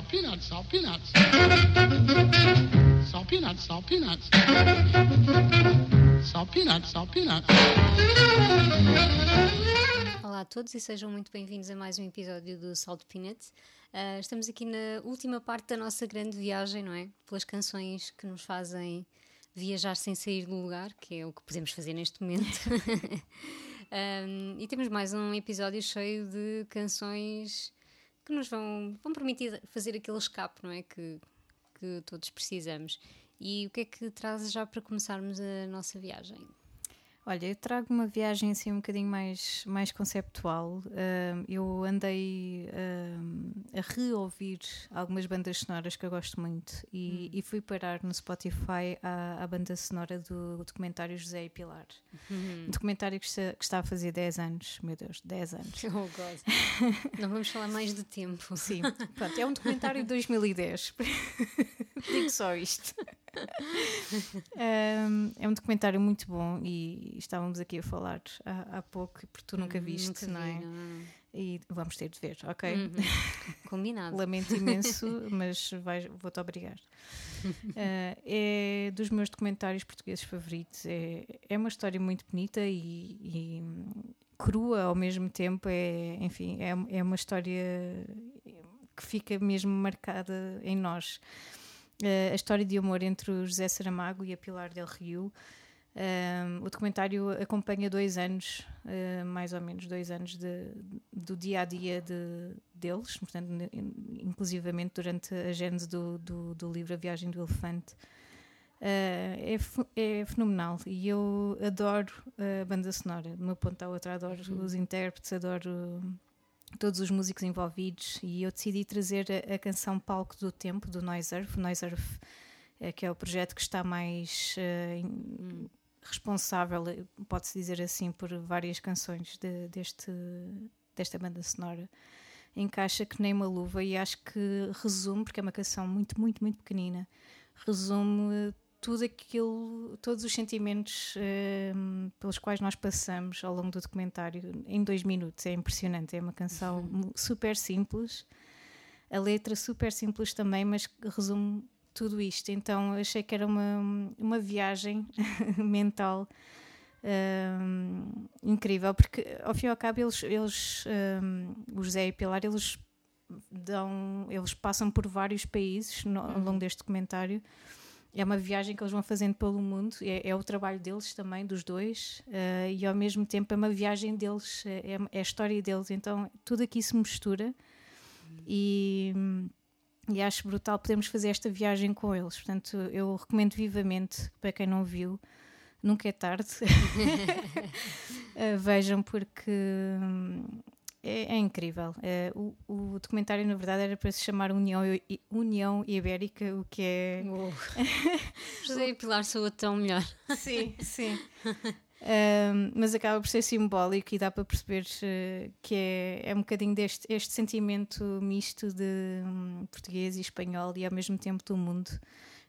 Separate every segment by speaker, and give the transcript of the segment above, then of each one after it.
Speaker 1: salt peanuts, salt peanuts. Salt peanuts, salt peanuts. Salt peanuts, salt peanuts.
Speaker 2: Olá a todos e sejam muito bem-vindos a mais um episódio do Salt Peanuts. Uh, estamos aqui na última parte da nossa grande viagem, não é? Pelas canções que nos fazem viajar sem sair do lugar, que é o que podemos fazer neste momento. um, e temos mais um episódio cheio de canções que nos vão, vão permitir fazer aquele escape, não é? Que, que todos precisamos. E o que é que traz já para começarmos a nossa viagem?
Speaker 3: Olha, eu trago uma viagem assim um bocadinho mais, mais conceptual. Uh, eu andei uh, a reouvir algumas bandas sonoras que eu gosto muito e, hum. e fui parar no Spotify à, à, banda sonora do documentário José e Pilar. Hum. Um documentário que está, que está, a fazer 10 anos, meu Deus, 10 anos.
Speaker 2: Oh, God. Não vamos falar mais de tempo.
Speaker 3: Sim, pronto, é um documentário de 2010. Digo só isto. Um, é um documentário muito bom e estávamos aqui a falar há, há pouco, porque tu nunca hum, viste, nunca vi, não é? Não. E vamos ter de ver, ok? Uhum.
Speaker 2: Combinado.
Speaker 3: Lamento imenso, mas vou-te obrigar. Uh, é dos meus documentários portugueses favoritos. É, é uma história muito bonita e, e crua ao mesmo tempo. É, enfim, é, é uma história que fica mesmo marcada em nós a história de amor entre o José Saramago e a Pilar del Rio. Um, o documentário acompanha dois anos, uh, mais ou menos dois anos de, do dia a dia de, deles, portanto, inclusivamente durante a gênese do, do, do livro A Viagem do Elefante. Uh, é, é, fenomenal e eu adoro a banda sonora, de uma ponta à outra, adoro uhum. os intérpretes, adoro todos os músicos envolvidos e eu decidi trazer a, a canção Palco do Tempo do Noise Earth. Noise Earth é, que é o projeto que está mais uh, responsável, pode-se dizer assim, por várias canções de, deste, desta banda sonora. Encaixa que nem uma luva e acho que resume, porque é uma canção muito, muito, muito pequenina, resume tudo aquilo, todos os sentimentos uh, pelos quais nós passamos ao longo do documentário em dois minutos. É impressionante. É uma canção uhum. super simples, a letra super simples também, mas resume tudo isto. Então achei que era uma, uma viagem mental uh, incrível, porque ao fim e ao cabo eles, eles uh, o José e Pilar, eles dão, eles passam por vários países no, ao longo uhum. deste documentário é uma viagem que eles vão fazendo pelo mundo, é, é o trabalho deles também, dos dois, uh, e ao mesmo tempo é uma viagem deles, é, é, a história deles, então tudo aqui se mistura e, e acho brutal podermos fazer esta viagem com eles. Portanto, eu recomendo vivamente para quem não viu. Nunca é tarde. uh, vejam, porque é, é incrível. É, o, o, documentário, na verdade, era para se chamar União, União Ibérica, o que é.
Speaker 2: José e Pilar soa tão melhor.
Speaker 3: Sim, sim. Um, mas acaba por ser simbólico e dá para perceber uh, que é, é um bocadinho deste este sentimento misto de um, português e espanhol e ao mesmo tempo do mundo.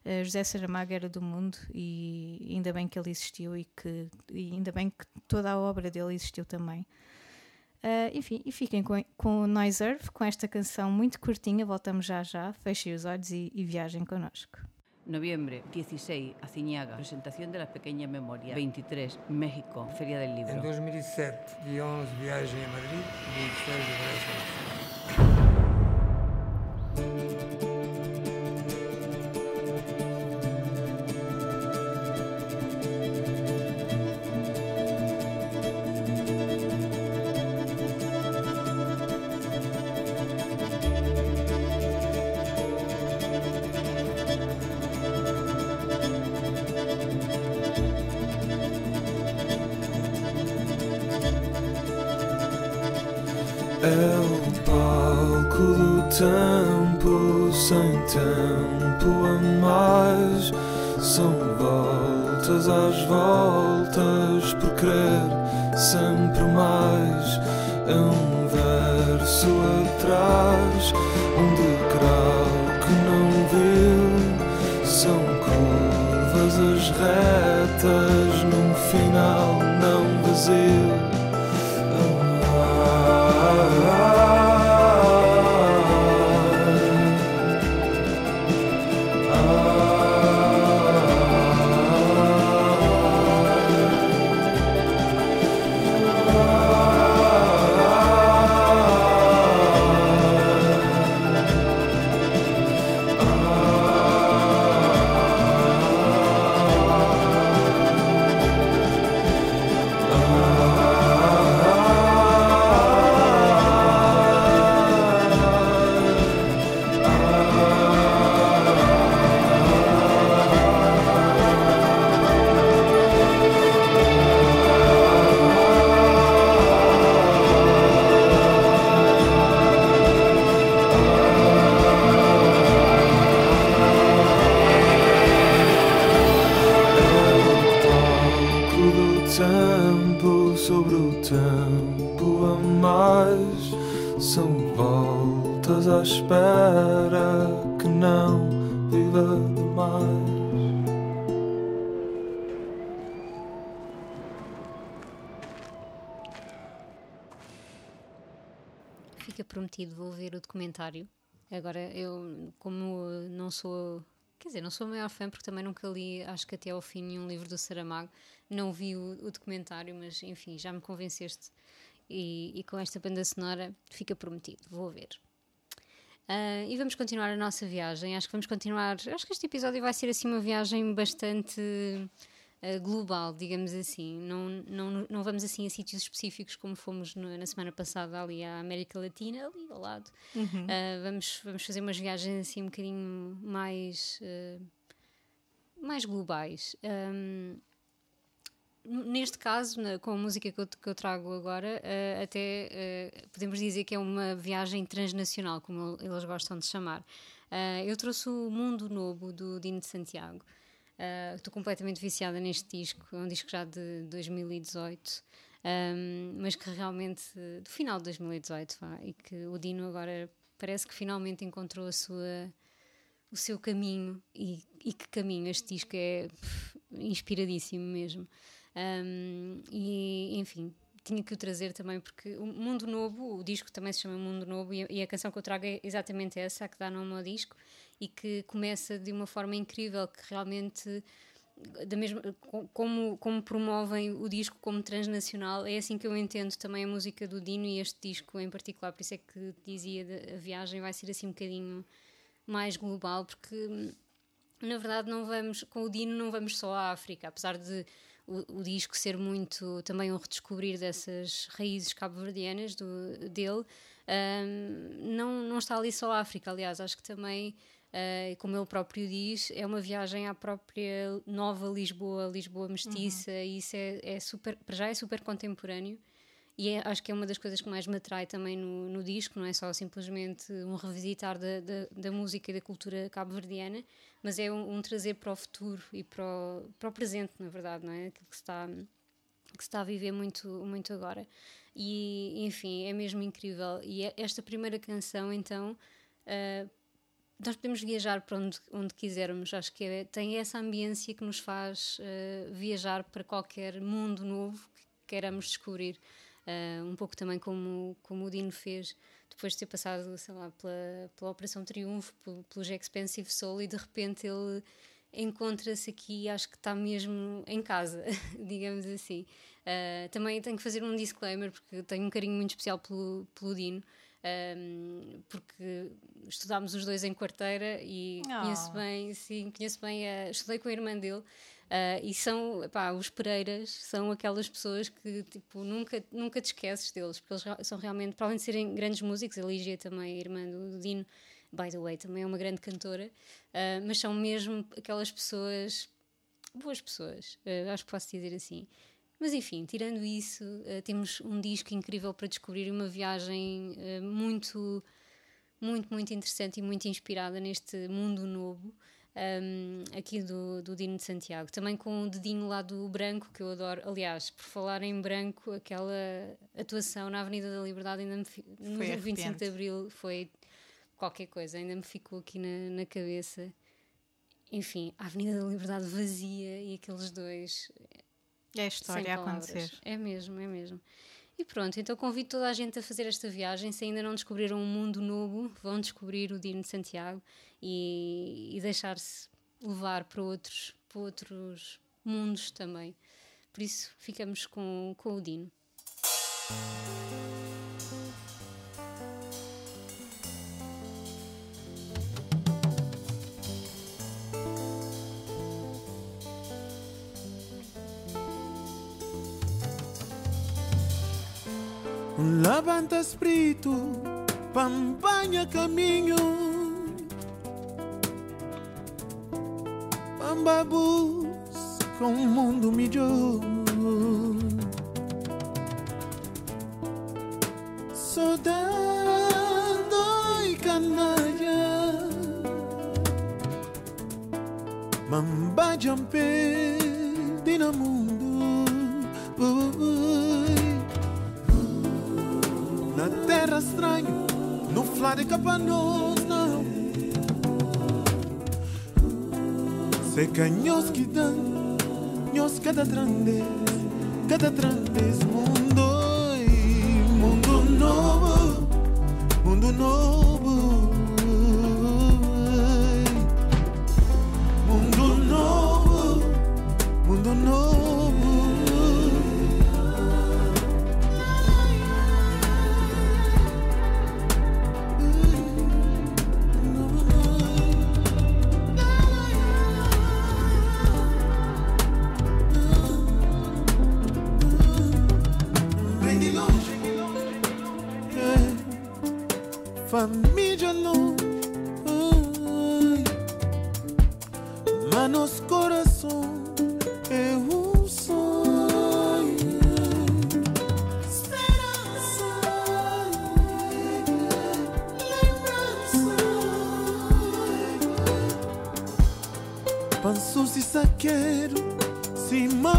Speaker 3: Uh, José Saramago era do mundo e ainda bem que ele existiu e que e ainda bem que toda a obra dele existiu também. Uh, enfim, e fiquem com, com o Noise Earth, com esta canção muito curtinha. Voltamos já já. Fechem os olhos e, e viajem connosco.
Speaker 4: Noviembre 16, Aciñaga, presentación de las pequeñas memorias. 23, México, Feria del Libro.
Speaker 5: En 2007, dia 11, viagem a Madrid, 26 de Brasil. Por querer sempre mais. É um verso atrás, um degrau que não viu. São curvas as retas, num final não vazio.
Speaker 2: Prometido, vou ver o documentário. Agora, eu, como não sou. Quer dizer, não sou a maior fã porque também nunca li, acho que até ao fim, nenhum livro do Saramago. Não vi o, o documentário, mas enfim, já me convenceste. E, e com esta banda sonora fica prometido, vou ver. Uh, e vamos continuar a nossa viagem. Acho que vamos continuar. Acho que este episódio vai ser assim uma viagem bastante uh, global, digamos assim. Não, não, não vamos assim a sítios específicos como fomos no, na semana passada ali à América Latina, ali ao lado.
Speaker 3: Uhum.
Speaker 2: Uh, vamos, vamos fazer umas viagens assim um bocadinho mais, mais globais. Um, neste caso, na, com a música que eu, que eu trago agora, uh, até uh, podemos dizer que é uma viagem transnacional, como eles gostam de chamar. Uh, eu trouxe o Mundo Novo do Dino de Santiago. Estou completamente viciada neste disco, é um disco já de 2018, um, mas que realmente, do final de 2018, vá, e que o Dino agora parece que finalmente encontrou a sua, o seu caminho. E, e que caminho! Este disco é pff, inspiradíssimo mesmo. Um, e, enfim, tinha que o trazer também porque o Mundo Novo, o disco também se chama Mundo Novo e e a canção que eu trago é exatamente essa, a que dá nome ao disco e que começa de uma forma incrível, que realmente da mesma como, como promovem o disco como transnacional, é assim que eu entendo também a música do Dino e este disco em particular, por isso é que dizia a viagem vai ser assim um bocadinho mais global, porque na verdade não vamos, com o Dino não vamos só à África, apesar de o, o, disco ser muito também um redescobrir dessas raízes cabo-verdianas dele. Um, não, não está ali só a África, aliás, acho que também, uh, como ele próprio diz, é uma viagem à própria nova Lisboa, Lisboa mestiça, uhum. e isso é, é super, para já é super contemporâneo. E é, acho que é uma das coisas que mais me atrai também no, no disco, não é só simplesmente um revisitar da, da, da música e da cultura cabo-verdiana, mas é um, um, trazer para o futuro e para o, para o presente, na verdade, não é? Aquilo que se está, que se está a viver muito, muito agora. E, enfim, é mesmo incrível. E é esta primeira canção, então, uh, nós podemos viajar para onde, onde quisermos. Acho que é, tem essa ambiência que nos faz uh, viajar para qualquer mundo novo que queiramos descobrir. Uh, um pouco também como, como o Dino fez depois de ter passado, sei lá, pela, pela Operação Triunfo, pelo, pelo Expensive Soul, e de repente ele encontra-se aqui, acho que está mesmo em casa, digamos assim. Uh, também tenho que fazer um disclaimer, porque tenho um carinho muito especial pelo, pelo Dino. Um, porque estudámos os dois em quarteira e oh. conheço bem, sim, conheço bem, a, estudei com a irmã dele Uh, e são, pá, os Pereiras são aquelas pessoas que tipo, nunca, nunca te esqueces deles, porque eles são realmente, para além de serem grandes músicos, a Lígia também, a irmã do, Dino, by the way, também é uma grande cantora, uh, mas são mesmo aquelas pessoas, boas pessoas, uh, acho que posso dizer assim. Mas enfim, tirando isso, temos um disco incrível para descobrir, uma viagem muito, muito, muito interessante e muito inspirada neste mundo novo um, aqui do, do Dino de Santiago. Também com o dedinho lá do branco, que eu adoro. Aliás, por falar em branco, aquela atuação na Avenida da Liberdade ainda me, no 25 de Abril foi qualquer coisa, ainda me ficou aqui na, na cabeça. Enfim, a Avenida da Liberdade vazia e aqueles dois.
Speaker 3: É a história a acontecer.
Speaker 2: É mesmo, é mesmo. E pronto, então convido toda a gente a fazer esta viagem. Se ainda não descobriram um mundo novo, vão descobrir o Dino de Santiago e, e deixar-se levar para outros, para outros mundos também. Por isso, ficamos com, com o Dino.
Speaker 6: Levanta espírito, pampanha caminho. Pamba busca um mundo melhor. Flare capanos não Se canhos que dan Nós cada trande Cada trande mundo e Mundo novo Mundo novo Família não ai, Mas nosso coração é um sonho Esperança Lembrança Panço se saqueiro Se me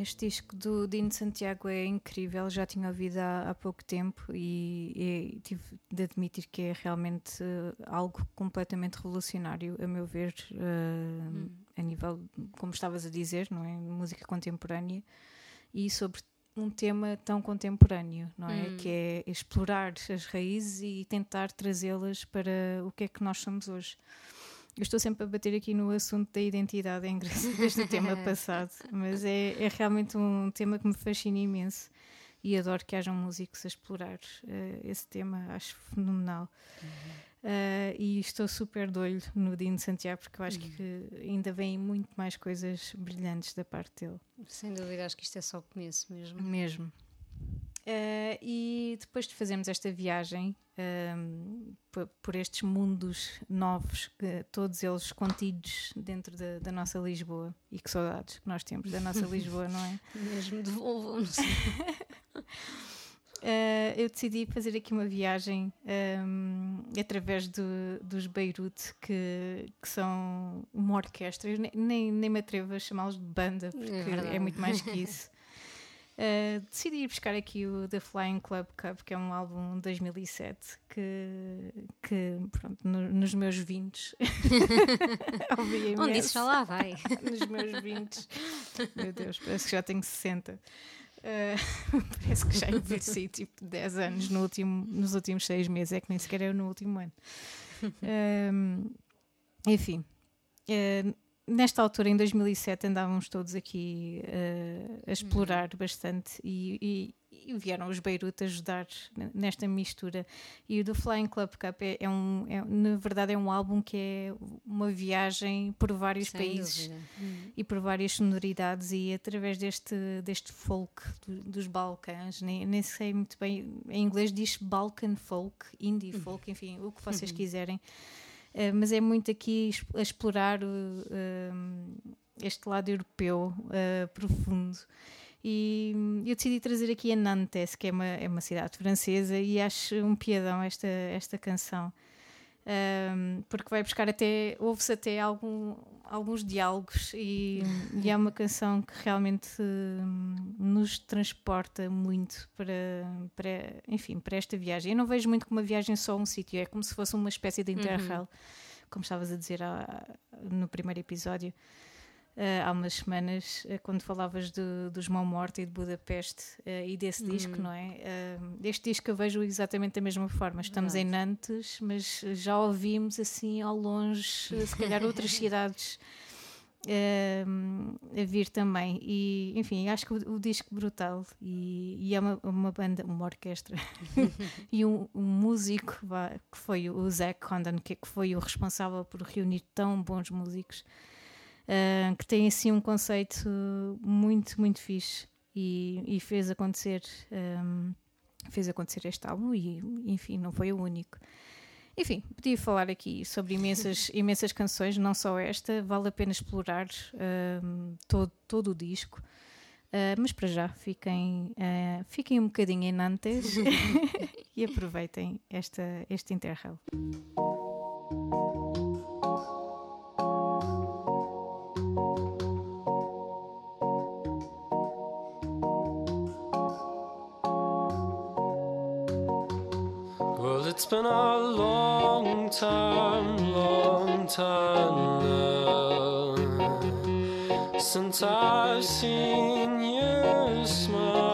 Speaker 3: Este disco do Dino Santiago é incrível, já tinha ouvido há, há pouco tempo e, e tive de admitir que é realmente eh, algo completamente revolucionário, a meu ver, eh, a nível, como estavas a dizer, não é? Música contemporânea e sobre um tema tão contemporâneo, não é?
Speaker 2: Hum.
Speaker 3: Que é explorar as raízes e tentar trazê-las para o que é que nós somos hoje. Eu estou sempre a bater aqui no assunto da identidade, é engraçado desde o tema passado, mas é, é realmente um tema que me fascina imenso e adoro que hajam músicos a explorar eh, esse tema, acho fenomenal. Eh, e estou super de olho no Dino Santiago porque eu acho que ainda vêm muito mais coisas brilhantes da parte dele.
Speaker 2: Sem dúvida, acho que isto é só o começo mesmo.
Speaker 3: Mesmo. Eh, e depois de fazermos esta viagem por, estes mundos novos, todos eles contidos dentro da, da nossa Lisboa, e que saudades que nós temos da nossa Lisboa, não é?
Speaker 2: Mesmo devolvam-nos.
Speaker 3: eh, eu decidi fazer aqui uma viagem ehm, através do- dos Beirute, que, que são uma orquestra. Eu ne- nem, nem me atrevo a chamá-los de banda, porque é,
Speaker 2: verdade.
Speaker 3: muito mais que isso. Eh, decidi ir buscar aqui o The Flying Club Cup, que é um álbum de 2007, que, que pronto, no- nos meus 20 ouvi
Speaker 2: Onde isso já lá vai.
Speaker 3: nos meus 20. Meu Deus, parece que já tenho 60. Uh, parece que já envelheci tipo 10 anos no último, nos últimos 6 meses, é que nem sequer é no último ano. Um, enfim, uh, nesta altura, em 2007, andávamos todos aqui uh, a explorar bastante e, e- e vieram os Beirute ajudar nesta mistura. E o do Flying Club Cup é, é um, é- na verdade, é um álbum que é uma viagem por vários
Speaker 2: Sem
Speaker 3: países
Speaker 2: dúvida. Hum.
Speaker 3: e por várias sonoridades e através deste, deste folk do- dos Balcãs, nem, nem sei muito bem, em inglês diz Balkan folk, indie folk, enfim, o que vocês quiserem. Eh, mas é muito aqui a explorar o, um, este lado europeu eh, profundo. E eu decidi trazer aqui a Nantes, que é uma, é uma cidade francesa, e acho um piadão esta, esta canção. Um, porque vai buscar até, ouve-se até algum, alguns diálogos e, e é uma canção que realmente hum, nos transporta muito para, para, enfim, para esta viagem. Eu não vejo muito como uma viagem só a um sítio, é como se fosse uma espécie de interrail, como estavas a dizer há- no primeiro episódio. Ah, há umas semanas, ah, quando falavas de, dos Mão Morta e de Budapeste ah, e desse disco, não é? Este disco eu vejo exatamente da mesma forma. Estamos em Nantes, mas já ouvimos assim ao longe, se calhar outras cidades ah, a vir também. E enfim, acho que o, o disco brutal e, e é uma, uma banda, uma orquestra e um, um músico que foi o Zach Condon, que, que foi o responsável por reunir tão bons músicos ah, que tem assim um conceito muito, muito fixe e, e fez acontecer ahm, fez acontecer este álbum e enfim, não foi o único. Enfim, podia falar aqui sobre imensas, imensas canções, não só esta, vale a pena explorar ahm, todo, todo o disco. Ah, mas para já, fiquem, ah, fiquem um bocadinho em Nantes e aproveitem esta, este Interrail.
Speaker 7: It's been a long time, long time now since I've seen you smile,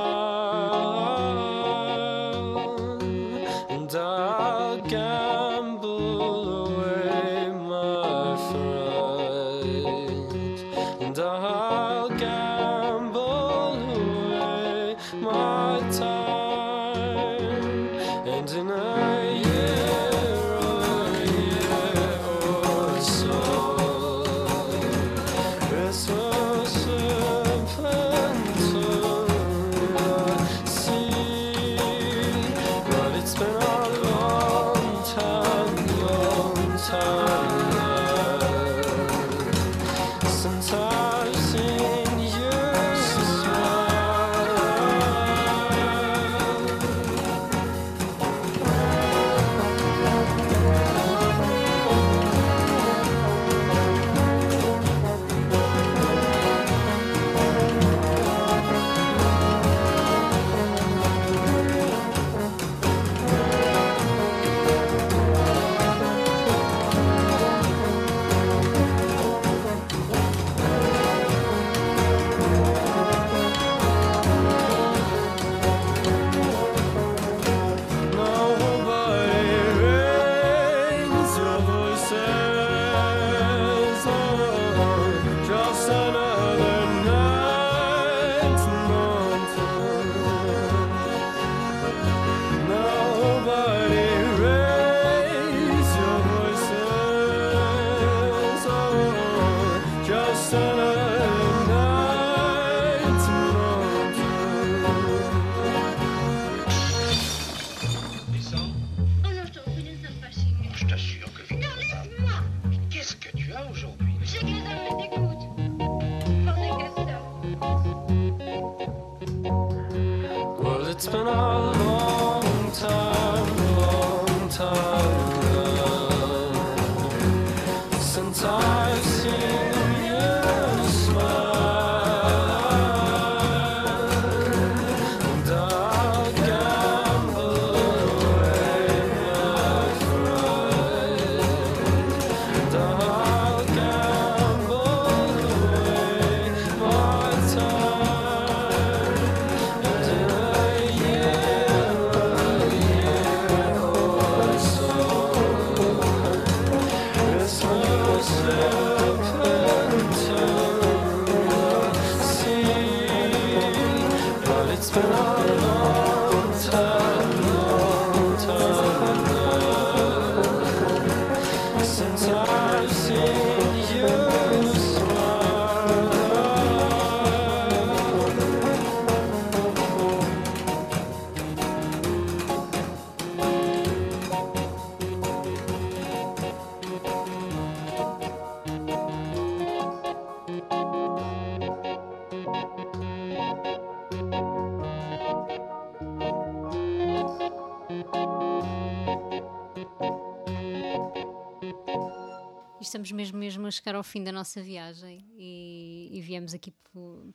Speaker 2: estamos mesmo, mesmo a chegar ao fim da nossa viagem e, e viemos aqui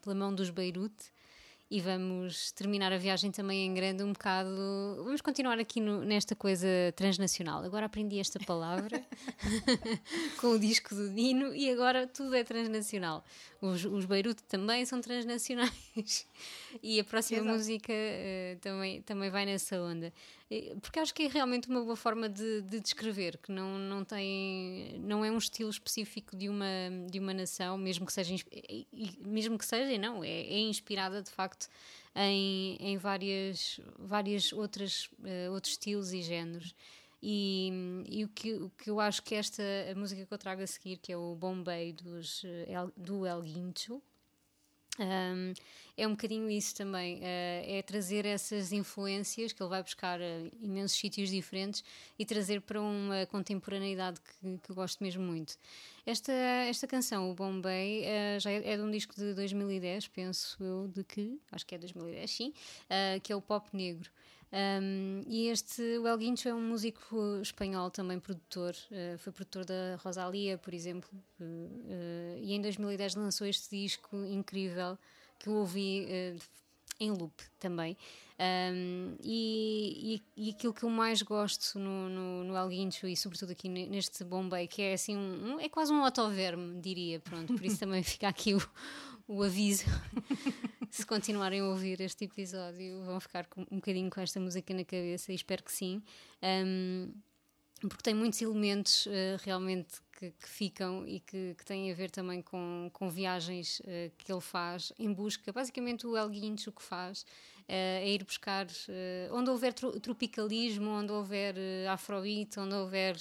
Speaker 2: pela mão dos Beirute e vamos terminar a viagem também em grande um bocado. Vamos continuar aqui no- nesta coisa transnacional. Agora aprendi esta palavra com o disco do Dino e agora tudo é transnacional. Os, os Beirute também são transnacionais e a próxima
Speaker 3: Exato.
Speaker 2: música eh, também, também vai nessa onda. Porque acho que é realmente uma boa forma de, de descrever, que não, não tem, não é um estilo específico de uma, de uma nação, mesmo que seja, mesmo que seja, não, é, é inspirada de facto em, em várias, várias outras, eh, outros estilos e géneros. E, e o, que, o que eu acho que esta a música que eu trago a seguir, que é o Bombay dos, eh, do El Guincho, um, é um bocadinho isso também, eh, é trazer essas influências que ele vai buscar a imensos sítios diferentes e trazer para uma contemporaneidade que, que eu gosto mesmo muito. Esta, esta canção, o Bombay, eh, já é, é de um disco de 2010, penso eu, de que, acho que é 2010, sim, eh, que é o Pop Negro. Um, e este, o El Guincho é um músico espanhol também produtor, eh, foi produtor da Rosalia, por exemplo, eh, e em 2010 lançou este disco incrível que eu ouvi em loop também. Um, e, e, e aquilo que eu mais gosto no, no, no El Guincho e sobretudo aqui ne- neste Bombay, que é assim um, um- é quase um autoverme, diria, pronto, por isso também fica aqui o, o aviso se continuarem a ouvir este episódio, vão ficar com, um bocadinho com esta música na cabeça e espero que sim. Um, porque tem muitos elementos eh, realmente que, que ficam e que, que têm a ver também com, com viagens eh, que ele faz em busca. Basicamente, o El Guincho que faz eh, é ir buscar onde houver tro- tropicalismo, onde houver uh, afrobeat, onde houver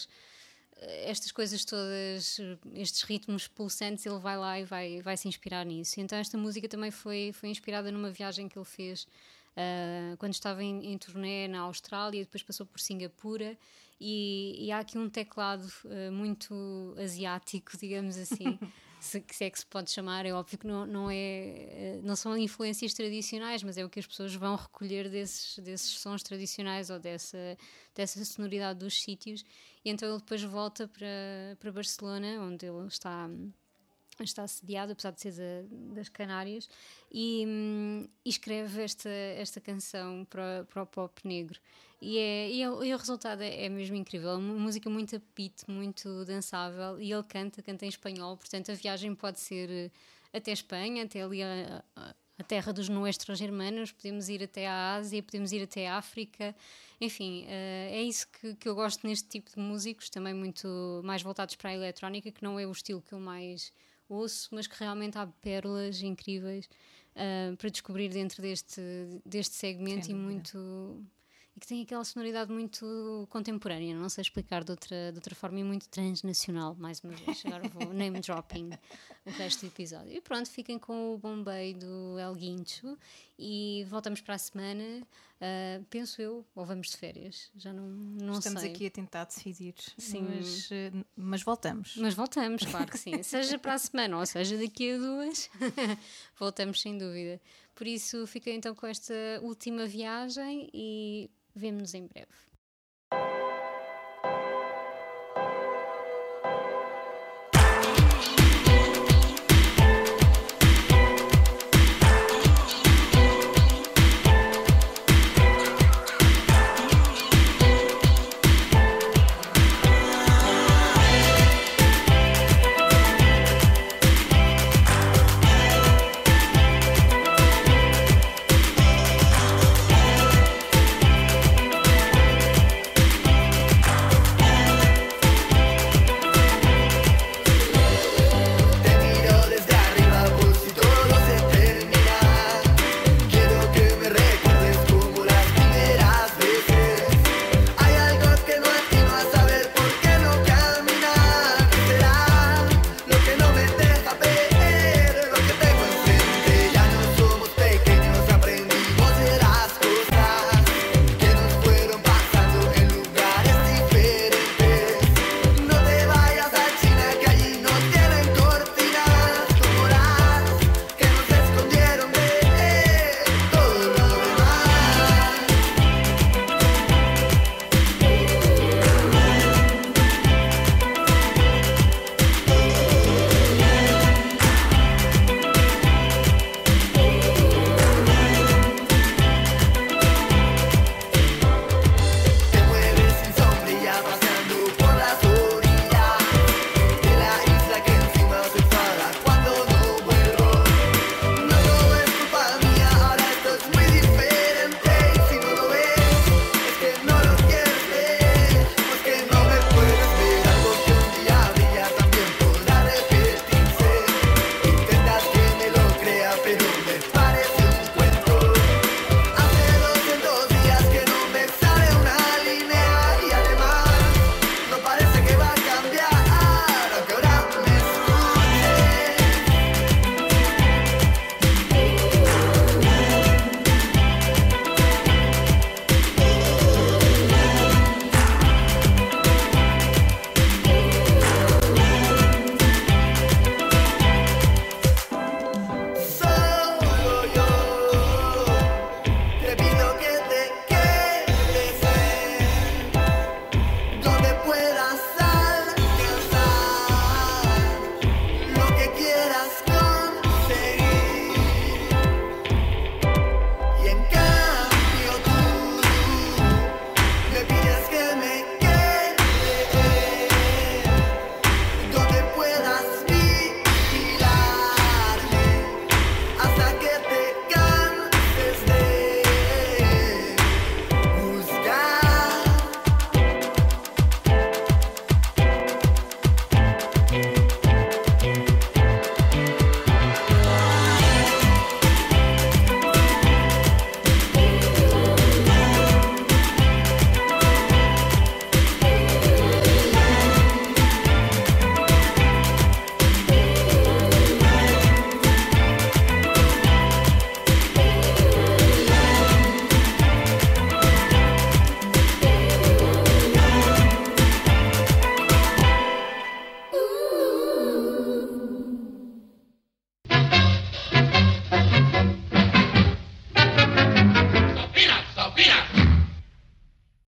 Speaker 2: estas coisas todas, estes ritmos pulsantes, ele vai lá e vai, vai se inspirar nisso. Então, esta música também foi, foi inspirada numa viagem que ele fez ah, quando estava em, em turnê na Austrália, depois passou por Singapura. E, e há aqui um teclado ah, muito asiático, digamos assim, se, se é que se pode chamar. É óbvio que não, não, é, eh, não são influências tradicionais, mas é o que as pessoas vão recolher desses, desses sons tradicionais ou dessa, dessa sonoridade dos sítios. E então ele depois volta para, para Barcelona, onde ele está está sediado, apesar de ser da- das Canárias, e, hum, e escreve esta, esta canção para, para o pop negro. E, é, e, é- e o resultado é, é mesmo incrível. É uma música muito apito, muito dançável, e ele canta, canta em espanhol, portanto a viagem pode ser eh, até Espanha, até ali a, a- a terra dos nuestros germanos, podemos ir até à Ásia, podemos ir até à África, enfim, eh, é isso que, que eu gosto neste tipo de músicos, também muito mais voltados para a eletrónica, que não é o estilo que eu mais ouço, mas que realmente há pérolas incríveis ah, para descobrir dentro deste, deste segmento e
Speaker 3: dúvida.
Speaker 2: muito. E que tem aquela sonoridade muito contemporânea, não sei explicar de outra, de outra forma, e muito transnacional, mais uma vez. Agora vou name dropping o resto do episódio. E pronto, fiquem com o Bombay do El Guincho e voltamos para a semana, ah, penso eu, ou vamos de férias, já não, não
Speaker 3: Estamos
Speaker 2: sei.
Speaker 3: aqui a tentar decidir.
Speaker 2: Sim.
Speaker 3: Mas, eh, mas voltamos.
Speaker 2: Mas voltamos, claro que sim. Seja para a semana ou seja daqui a duas, voltamos sem dúvida. Por isso, fiquei então com esta última viagem e vemo-nos em breve.